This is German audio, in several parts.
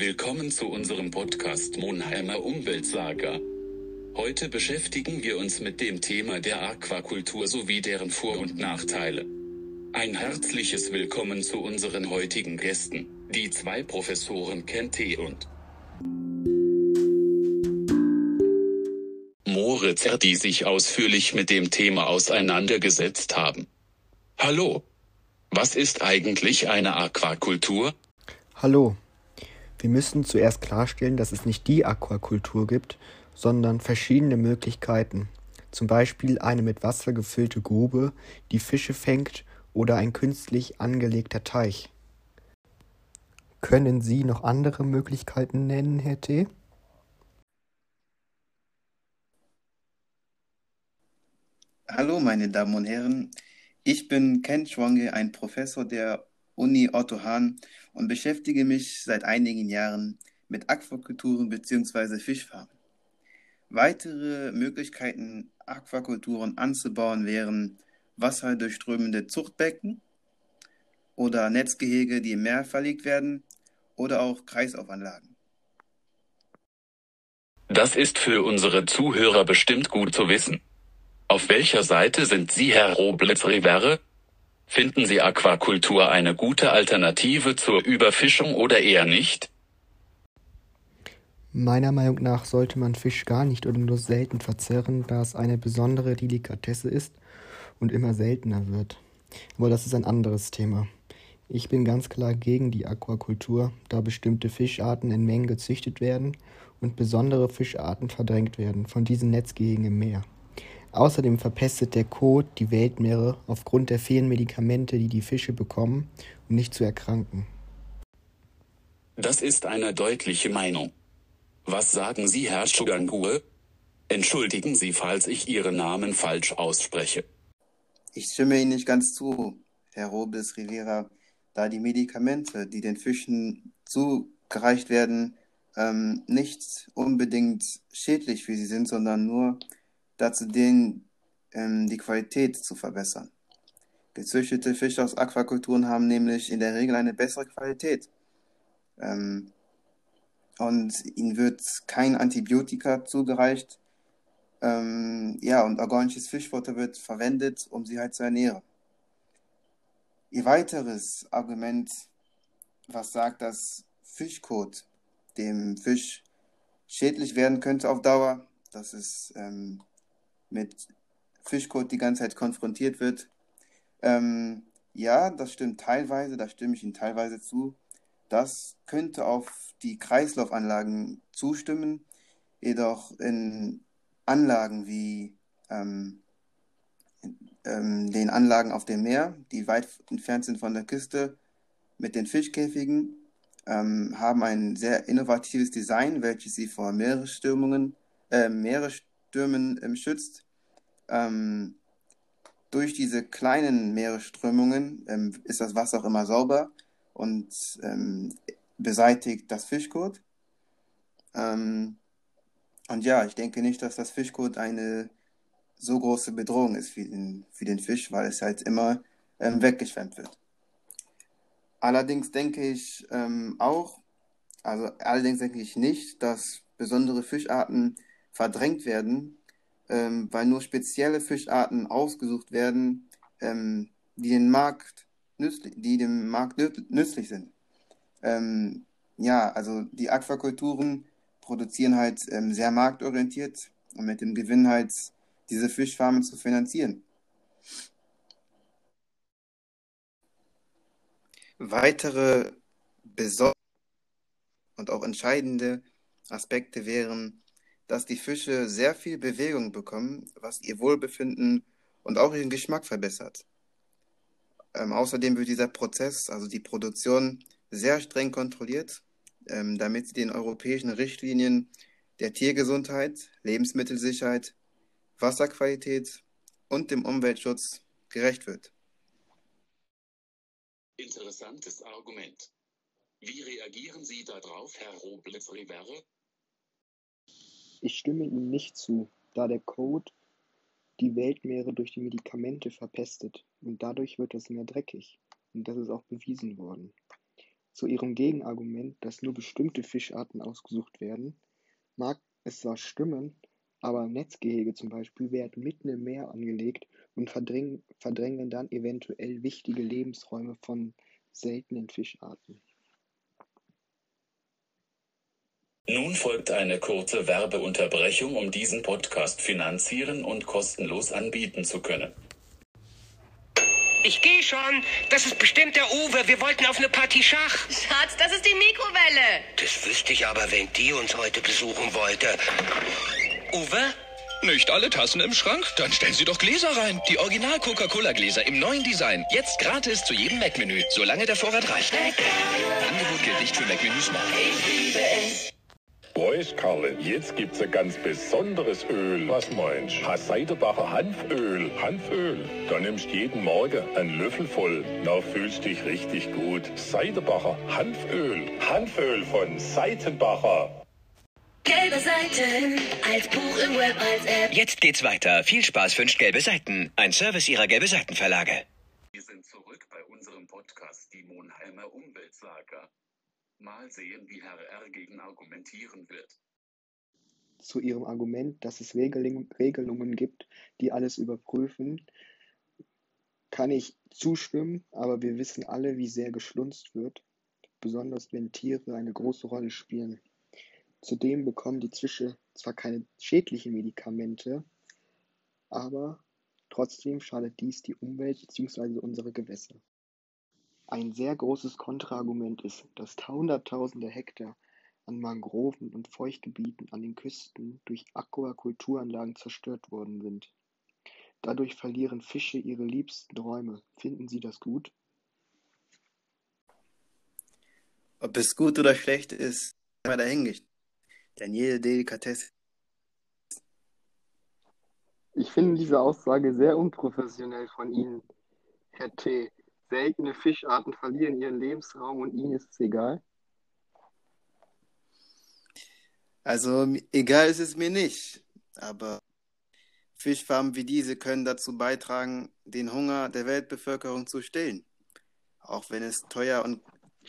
Willkommen zu unserem Podcast Monheimer Umweltsaga. Heute beschäftigen wir uns mit dem Thema der Aquakultur sowie deren Vor- und Nachteile. Ein herzliches Willkommen zu unseren heutigen Gästen, die zwei Professoren Kente und Moritz, die sich ausführlich mit dem Thema auseinandergesetzt haben. Hallo! Was ist eigentlich eine Aquakultur? Hallo. Wir müssen zuerst klarstellen, dass es nicht die Aquakultur gibt, sondern verschiedene Möglichkeiten. Zum Beispiel eine mit Wasser gefüllte Grube, die Fische fängt, oder ein künstlich angelegter Teich. Können Sie noch andere Möglichkeiten nennen, Herr T.? Hallo, meine Damen und Herren. Ich bin Ken Schwange, ein Professor der Uni Otto Hahn und beschäftige mich seit einigen Jahren mit Aquakulturen bzw. Fischfarmen. Weitere Möglichkeiten, Aquakulturen anzubauen, wären wasserdurchströmende Zuchtbecken oder Netzgehege, die im Meer verlegt werden oder auch Kreislaufanlagen. Das ist für unsere Zuhörer bestimmt gut zu wissen. Auf welcher Seite sind Sie, Herr Roblitz-Rivere? Finden Sie Aquakultur eine gute Alternative zur Überfischung oder eher nicht? Meiner Meinung nach sollte man Fisch gar nicht oder nur selten verzehren, da es eine besondere Delikatesse ist und immer seltener wird. Aber das ist ein anderes Thema. Ich bin ganz klar gegen die Aquakultur, da bestimmte Fischarten in Mengen gezüchtet werden und besondere Fischarten verdrängt werden von diesen Netzgehegen im Meer. Außerdem verpestet der Kot die Weltmeere aufgrund der fehlenden Medikamente, die die Fische bekommen, um nicht zu erkranken. Das ist eine deutliche Meinung. Was sagen Sie, Herr Schugangue? Entschuldigen Sie, falls ich Ihren Namen falsch ausspreche. Ich stimme Ihnen nicht ganz zu, Herr Robles Rivera, da die Medikamente, die den Fischen zugereicht werden, ähm, nicht unbedingt schädlich für sie sind, sondern nur dazu dienen, ähm, die Qualität zu verbessern. Gezüchtete Fische aus Aquakulturen haben nämlich in der Regel eine bessere Qualität. Ähm, und ihnen wird kein Antibiotika zugereicht. Ähm, ja, und organisches Fischfutter wird verwendet, um sie halt zu ernähren. Ihr weiteres Argument, was sagt, dass Fischkot dem Fisch schädlich werden könnte auf Dauer, dass es ähm, mit Fischkot die ganze Zeit konfrontiert wird. Ähm, ja, das stimmt teilweise, da stimme ich Ihnen teilweise zu. Das könnte auf die Kreislaufanlagen zustimmen, jedoch in Anlagen wie ähm, ähm, den Anlagen auf dem Meer, die weit entfernt sind von der Küste, mit den Fischkäfigen, ähm, haben ein sehr innovatives Design, welches sie vor Meeresstürmungen, äh, Meeresstürmen ähm, schützt. Ähm, durch diese kleinen Meeresströmungen ähm, ist das Wasser auch immer sauber und ähm, beseitigt das Fischkot. Ähm, und ja, ich denke nicht, dass das Fischkot eine so große Bedrohung ist für den, für den Fisch, weil es halt immer ähm, weggeschwemmt wird. Allerdings denke ich auch, also allerdings denke ich nicht, dass besondere Fischarten verdrängt werden, ähm, weil nur spezielle Fischarten ausgesucht werden, ähm, die den Markt die dem Markt nützlich sind. Ähm, ja, also die Aquakulturen produzieren halt ähm, sehr marktorientiert und mit dem Gewinn halt diese Fischfarmen zu finanzieren. Weitere besondere und auch entscheidende Aspekte wären, dass die Fische sehr viel Bewegung bekommen, was ihr Wohlbefinden und auch ihren Geschmack verbessert. Ähm, außerdem wird dieser Prozess, also die Produktion, sehr streng kontrolliert, ähm, damit sie den europäischen Richtlinien der Tiergesundheit, Lebensmittelsicherheit, Wasserqualität und dem Umweltschutz gerecht wird. Interessantes Argument. Wie reagieren Sie darauf, Herr Roblitz-Rivere? Ich stimme Ihnen nicht zu, da der Code die Weltmeere durch die Medikamente verpestet und dadurch wird das Meer dreckig. Und das ist auch bewiesen worden. Zu ihrem Gegenargument, dass nur bestimmte Fischarten ausgesucht werden, mag es zwar stimmen, aber Netzgehege zum Beispiel werden mitten im Meer angelegt und verdrängen, verdrängen dann eventuell wichtige Lebensräume von seltenen Fischarten. Nun folgt eine kurze Werbeunterbrechung, um diesen Podcast finanzieren und kostenlos anbieten zu können. Ich gehe schon. Das ist bestimmt der Uwe. Wir wollten auf eine Partie Schach. Schatz, das ist die Mikrowelle. Das wüsste ich aber, wenn die uns heute besuchen wollte. Uwe? Nicht alle Tassen im Schrank? Dann stellen Sie doch Gläser rein. Die Original Coca-Cola Gläser im neuen Design. Jetzt gratis zu jedem Mac-Menü, solange der Vorrat reicht. Angebot gilt nicht für Mac-Menüs morgen. Bräuch, Karle, jetzt gibt's ein ganz besonderes Öl. Was meinst? Hast Seidebacher Hanföl. Hanföl. Da nimmst jeden Morgen einen Löffel voll. Na, fühlst dich richtig gut. Seidebacher Hanföl. Hanföl von Seitenbacher. Gelbe Seiten, als Buch im Web, als App. Jetzt geht's weiter. Viel Spaß wünscht Gelbe Seiten. Ein Service Ihrer Gelbe Seiten Verlage. Wir sind zurück bei unserem Podcast Die Monheimer Umweltsaga. Mal sehen, wie Herr R. gegen argumentieren wird. Zu ihrem Argument, dass es Regelungen gibt, die alles überprüfen, kann ich zustimmen, aber wir wissen alle, wie sehr geschlunzt wird, besonders wenn Tiere eine große Rolle spielen. Zudem bekommen die Fische zwar keine schädlichen Medikamente, aber trotzdem schadet dies die Umwelt bzw. unsere Gewässer. Ein sehr großes Kontraargument ist, dass Hunderttausende Hektar an Mangroven und Feuchtgebieten an den Küsten durch Aquakulturanlagen zerstört worden sind. Dadurch verlieren Fische ihre liebsten Räume. Finden Sie das gut? Ob es gut oder schlecht ist, mal dahingestellt. Denn jede Delikatesse Ich finde diese Aussage sehr unprofessionell von Ihnen, Herr T. Seltene Fischarten verlieren ihren Lebensraum und Ihnen ist es egal? Also egal ist es mir nicht, aber Fischfarmen wie diese können dazu beitragen, den Hunger der Weltbevölkerung zu stillen. Auch wenn es teuer und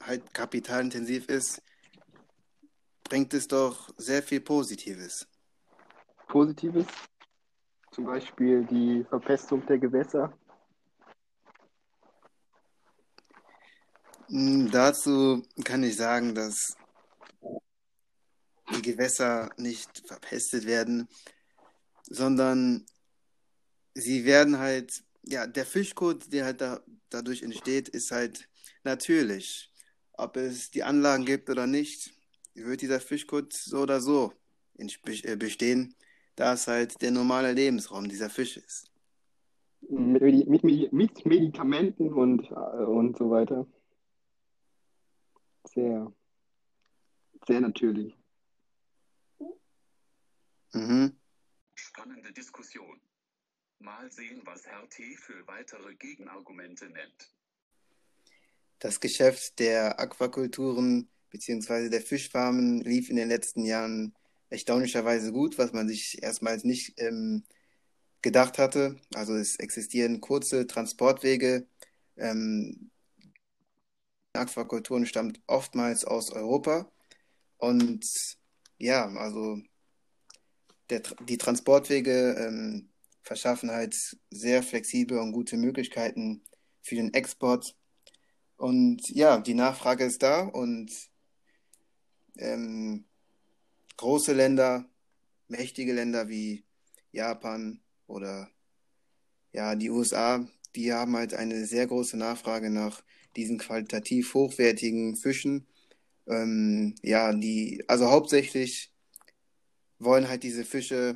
halt kapitalintensiv ist, bringt es doch sehr viel Positives. Positives, zum Beispiel die Verpestung der Gewässer. Dazu kann ich sagen, dass die Gewässer nicht verpestet werden, sondern sie werden halt, ja, der Fischkot, der halt da, dadurch entsteht, ist halt natürlich. Ob es die Anlagen gibt oder nicht, wird dieser Fischkot so oder so äh, bestehen, da es halt der normale Lebensraum dieser Fische ist. Mit, mit, mit Medikamenten und, äh, und so weiter. Sehr, sehr natürlich. Mhm. Spannende Diskussion. Mal sehen, was Herr T. für weitere Gegenargumente nennt. Das Geschäft der Aquakulturen bzw. der Fischfarmen lief in den letzten Jahren erstaunlicherweise gut, was man sich erstmals nicht ähm, gedacht hatte. Also es existieren kurze Transportwege. Ähm, Aquakulturen stammt oftmals aus Europa. Und ja, also der, die Transportwege ähm, verschaffen halt sehr flexible und gute Möglichkeiten für den Export. Und ja, die Nachfrage ist da und ähm, große Länder, mächtige Länder wie Japan oder ja, die USA, die haben halt eine sehr große Nachfrage nach diesen qualitativ hochwertigen Fischen. Ähm, ja, die, also hauptsächlich wollen halt diese Fische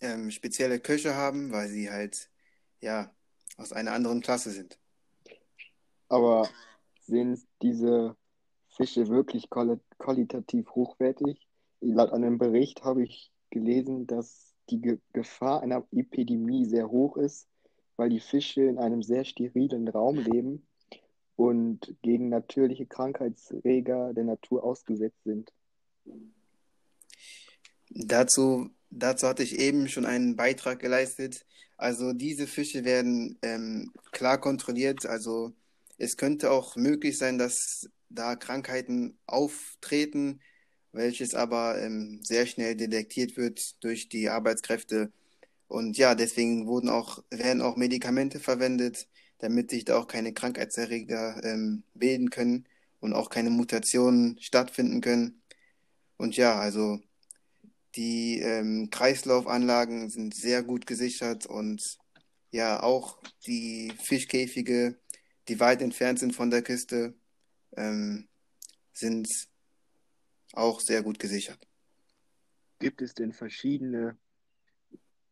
ähm, spezielle Köche haben, weil sie halt ja aus einer anderen Klasse sind. Aber sind diese Fische wirklich quali qualitativ hochwertig? Laut einem Bericht habe ich gelesen, dass die Ge Gefahr einer Epidemie sehr hoch ist, weil die Fische in einem sehr sterilen Raum leben und gegen natürliche Krankheitserreger der Natur ausgesetzt sind. Dazu, dazu hatte ich eben schon einen Beitrag geleistet. Also diese Fische werden ähm, klar kontrolliert. Also es könnte auch möglich sein, dass da Krankheiten auftreten, welches aber ähm, sehr schnell detektiert wird durch die Arbeitskräfte. Und ja, deswegen wurden auch, werden auch Medikamente verwendet, damit sich da auch keine Krankheitserreger ähm, bilden können und auch keine Mutationen stattfinden können. Und ja, also die ähm, Kreislaufanlagen sind sehr gut gesichert und ja, auch die Fischkäfige, die weit entfernt sind von der Küste, ähm, sind auch sehr gut gesichert. Gibt es denn verschiedene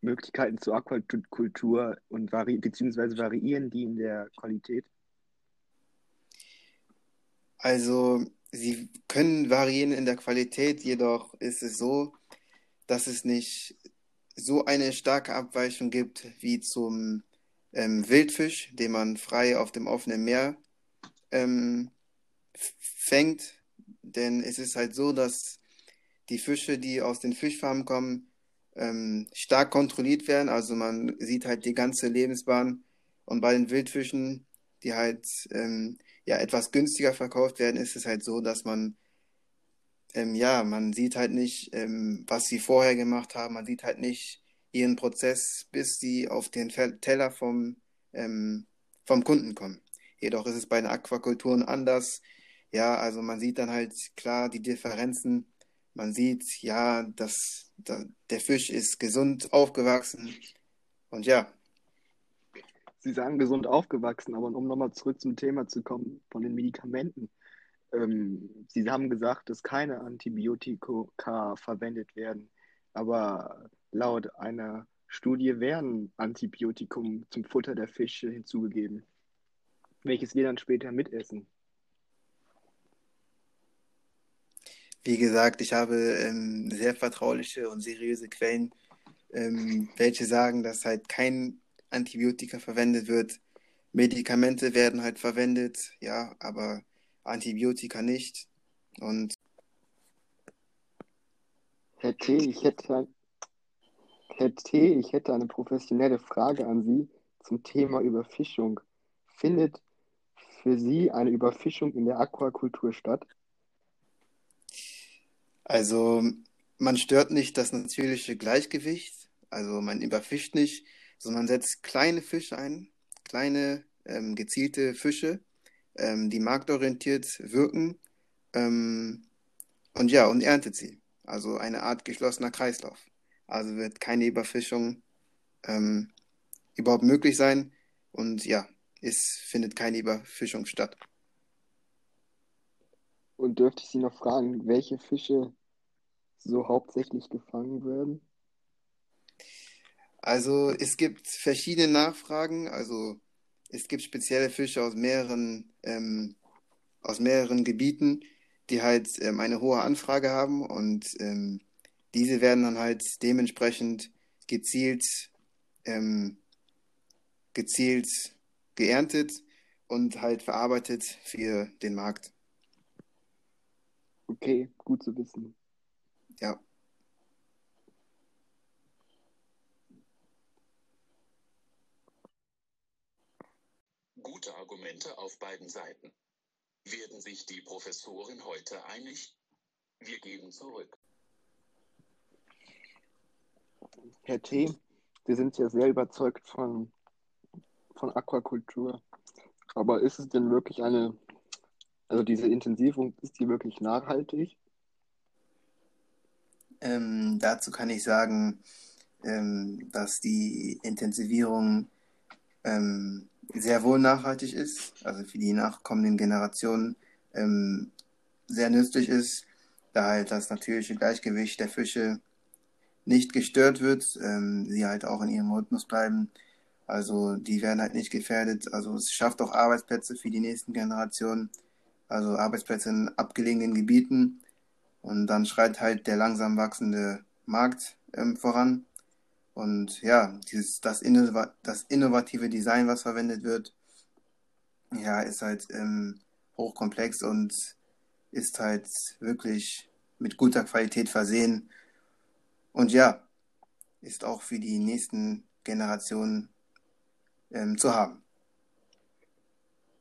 Möglichkeiten zur Aquakultur und vari beziehungsweise variieren die in der Qualität? Also, sie können variieren in der Qualität, jedoch ist es so, dass es nicht so eine starke Abweichung gibt wie zum ähm, Wildfisch, den man frei auf dem offenen Meer ähm, fängt. Denn es ist halt so, dass die Fische, die aus den Fischfarmen kommen, ähm, stark kontrolliert werden. Also man sieht halt die ganze Lebensbahn. Und bei den Wildfischen, die halt ähm, ja etwas günstiger verkauft werden, ist es halt so, dass man ähm, ja, man sieht halt nicht, ähm, was sie vorher gemacht haben. Man sieht halt nicht ihren Prozess, bis sie auf den Teller vom, ähm, vom Kunden kommen. Jedoch ist es bei den Aquakulturen anders. Ja, also man sieht dann halt klar die Differenzen. Man sieht, ja, dass, dass der Fisch ist gesund aufgewachsen. Und ja. Sie sagen gesund aufgewachsen, aber um nochmal zurück zum Thema zu kommen, von den Medikamenten. Ähm, Sie haben gesagt, dass keine Antibiotika verwendet werden, aber laut einer Studie werden Antibiotikum zum Futter der Fische hinzugegeben, welches wir dann später mitessen. Wie gesagt, ich habe ähm, sehr vertrauliche und seriöse Quellen, ähm, welche sagen, dass halt kein Antibiotika verwendet wird. Medikamente werden halt verwendet, ja, aber Antibiotika nicht. Und Herr T., ich hätte, Herr T., ich hätte eine professionelle Frage an Sie zum Thema Überfischung. Findet für Sie eine Überfischung in der Aquakultur statt? Also man stört nicht das natürliche Gleichgewicht, also man überfischt nicht, sondern man setzt kleine Fische ein, kleine ähm, gezielte Fische, ähm, die marktorientiert wirken ähm, und ja, und erntet sie. Also eine Art geschlossener Kreislauf. Also wird keine Überfischung ähm, überhaupt möglich sein und ja, es findet keine Überfischung statt. Und dürfte ich Sie noch fragen, welche Fische so hauptsächlich gefangen werden? Also es gibt verschiedene Nachfragen. Also es gibt spezielle Fische aus mehreren, ähm, aus mehreren Gebieten, die halt ähm, eine hohe Anfrage haben und ähm, diese werden dann halt dementsprechend gezielt, ähm, gezielt geerntet und halt verarbeitet für den Markt. Okay, gut zu wissen. Ja. Gute Argumente auf beiden Seiten. Werden sich die Professoren heute einig? Wir gehen zurück. Herr T., Sie sind ja sehr überzeugt von, von Aquakultur. Aber ist es denn wirklich eine, also diese Intensivierung, ist die wirklich nachhaltig? Ähm, dazu kann ich sagen, ähm, dass die Intensivierung ähm, sehr wohl nachhaltig ist, also für die nachkommenden Generationen ähm, sehr nützlich ist, da halt das natürliche Gleichgewicht der Fische nicht gestört wird, ähm, sie halt auch in ihrem Rhythmus bleiben. Also die werden halt nicht gefährdet. Also es schafft auch Arbeitsplätze für die nächsten Generationen, also Arbeitsplätze in abgelegenen Gebieten. Und dann schreit halt der langsam wachsende Markt ähm, voran. Und ja, dieses, das, Innova das innovative Design, was verwendet wird, ja, ist halt ähm, hochkomplex und ist halt wirklich mit guter Qualität versehen. Und ja, ist auch für die nächsten Generationen ähm, zu haben.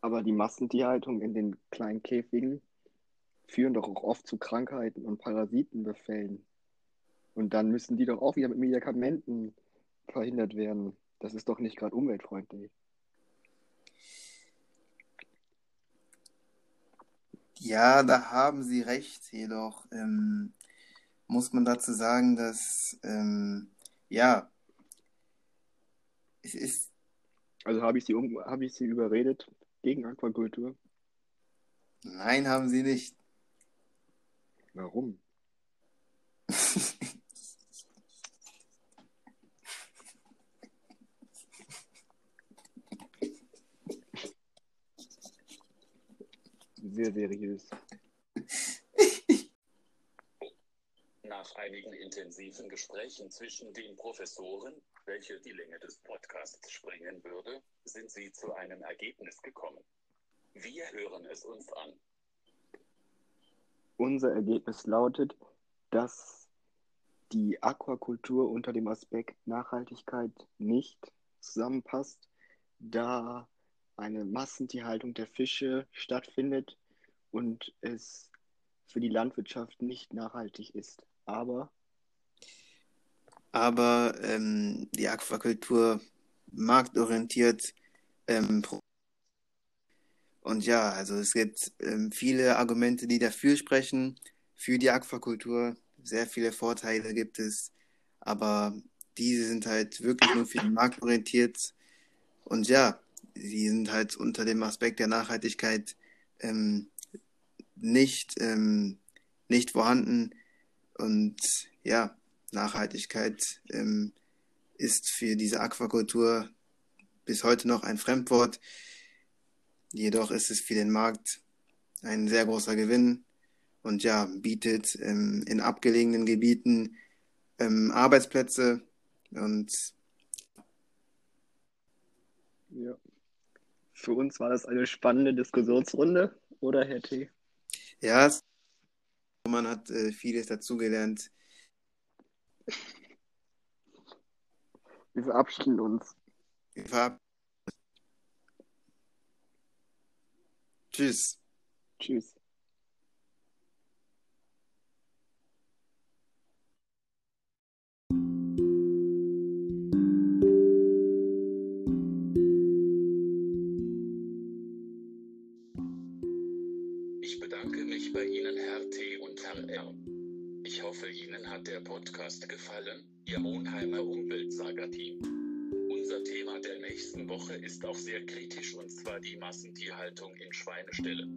Aber die Massentierhaltung in den kleinen Käfigen führen doch auch oft zu Krankheiten und Parasitenbefällen. Und dann müssen die doch auch wieder mit Medikamenten verhindert werden. Das ist doch nicht gerade umweltfreundlich. Ja, da haben Sie recht. Jedoch ähm, muss man dazu sagen, dass ähm, ja, es ist Also habe ich sie, um, habe ich sie überredet gegen Aquakultur? nein, haben Sie nicht. Warum? Sehr seriös. Nach einigen intensiven Gesprächen zwischen den Professoren, welche die Länge des Podcasts sprengen würde, sind sie zu einem Ergebnis gekommen. Wir hören es uns an. Unser Ergebnis lautet, dass die Aquakultur unter dem Aspekt Nachhaltigkeit nicht zusammenpasst, da eine Massentierhaltung der Fische stattfindet und es für die Landwirtschaft nicht nachhaltig ist. Aber Aber ähm, die Aquakultur marktorientiert ähm, und ja, also es gibt ähm, viele Argumente, die dafür sprechen, für die Aquakultur. Sehr viele Vorteile gibt es, aber diese sind halt wirklich nur für den Markt orientiert. Und ja, sie sind halt unter dem Aspekt der Nachhaltigkeit ähm, nicht, ähm, nicht vorhanden. Und ja, Nachhaltigkeit ähm, ist für diese Aquakultur bis heute noch ein Fremdwort. Jedoch ist es für den Markt ein sehr großer Gewinn und ja, bietet ähm, in abgelegenen Gebieten ähm, Arbeitsplätze und ja, für uns war das eine spannende Diskussionsrunde, oder Herr T? ja, man hat äh, vieles dazugelernt. Wir verabschieden uns. Wir verab- Tschüss. Tschüss. Ich bedanke mich bei Ihnen, Herr T. und Herr R. Ich hoffe, Ihnen hat der Podcast gefallen, Ihr Monheimer Umweltsager-Team. Unser Thema der nächsten Woche ist auch sehr kritisch und zwar die Massentierhaltung in Schweineställe.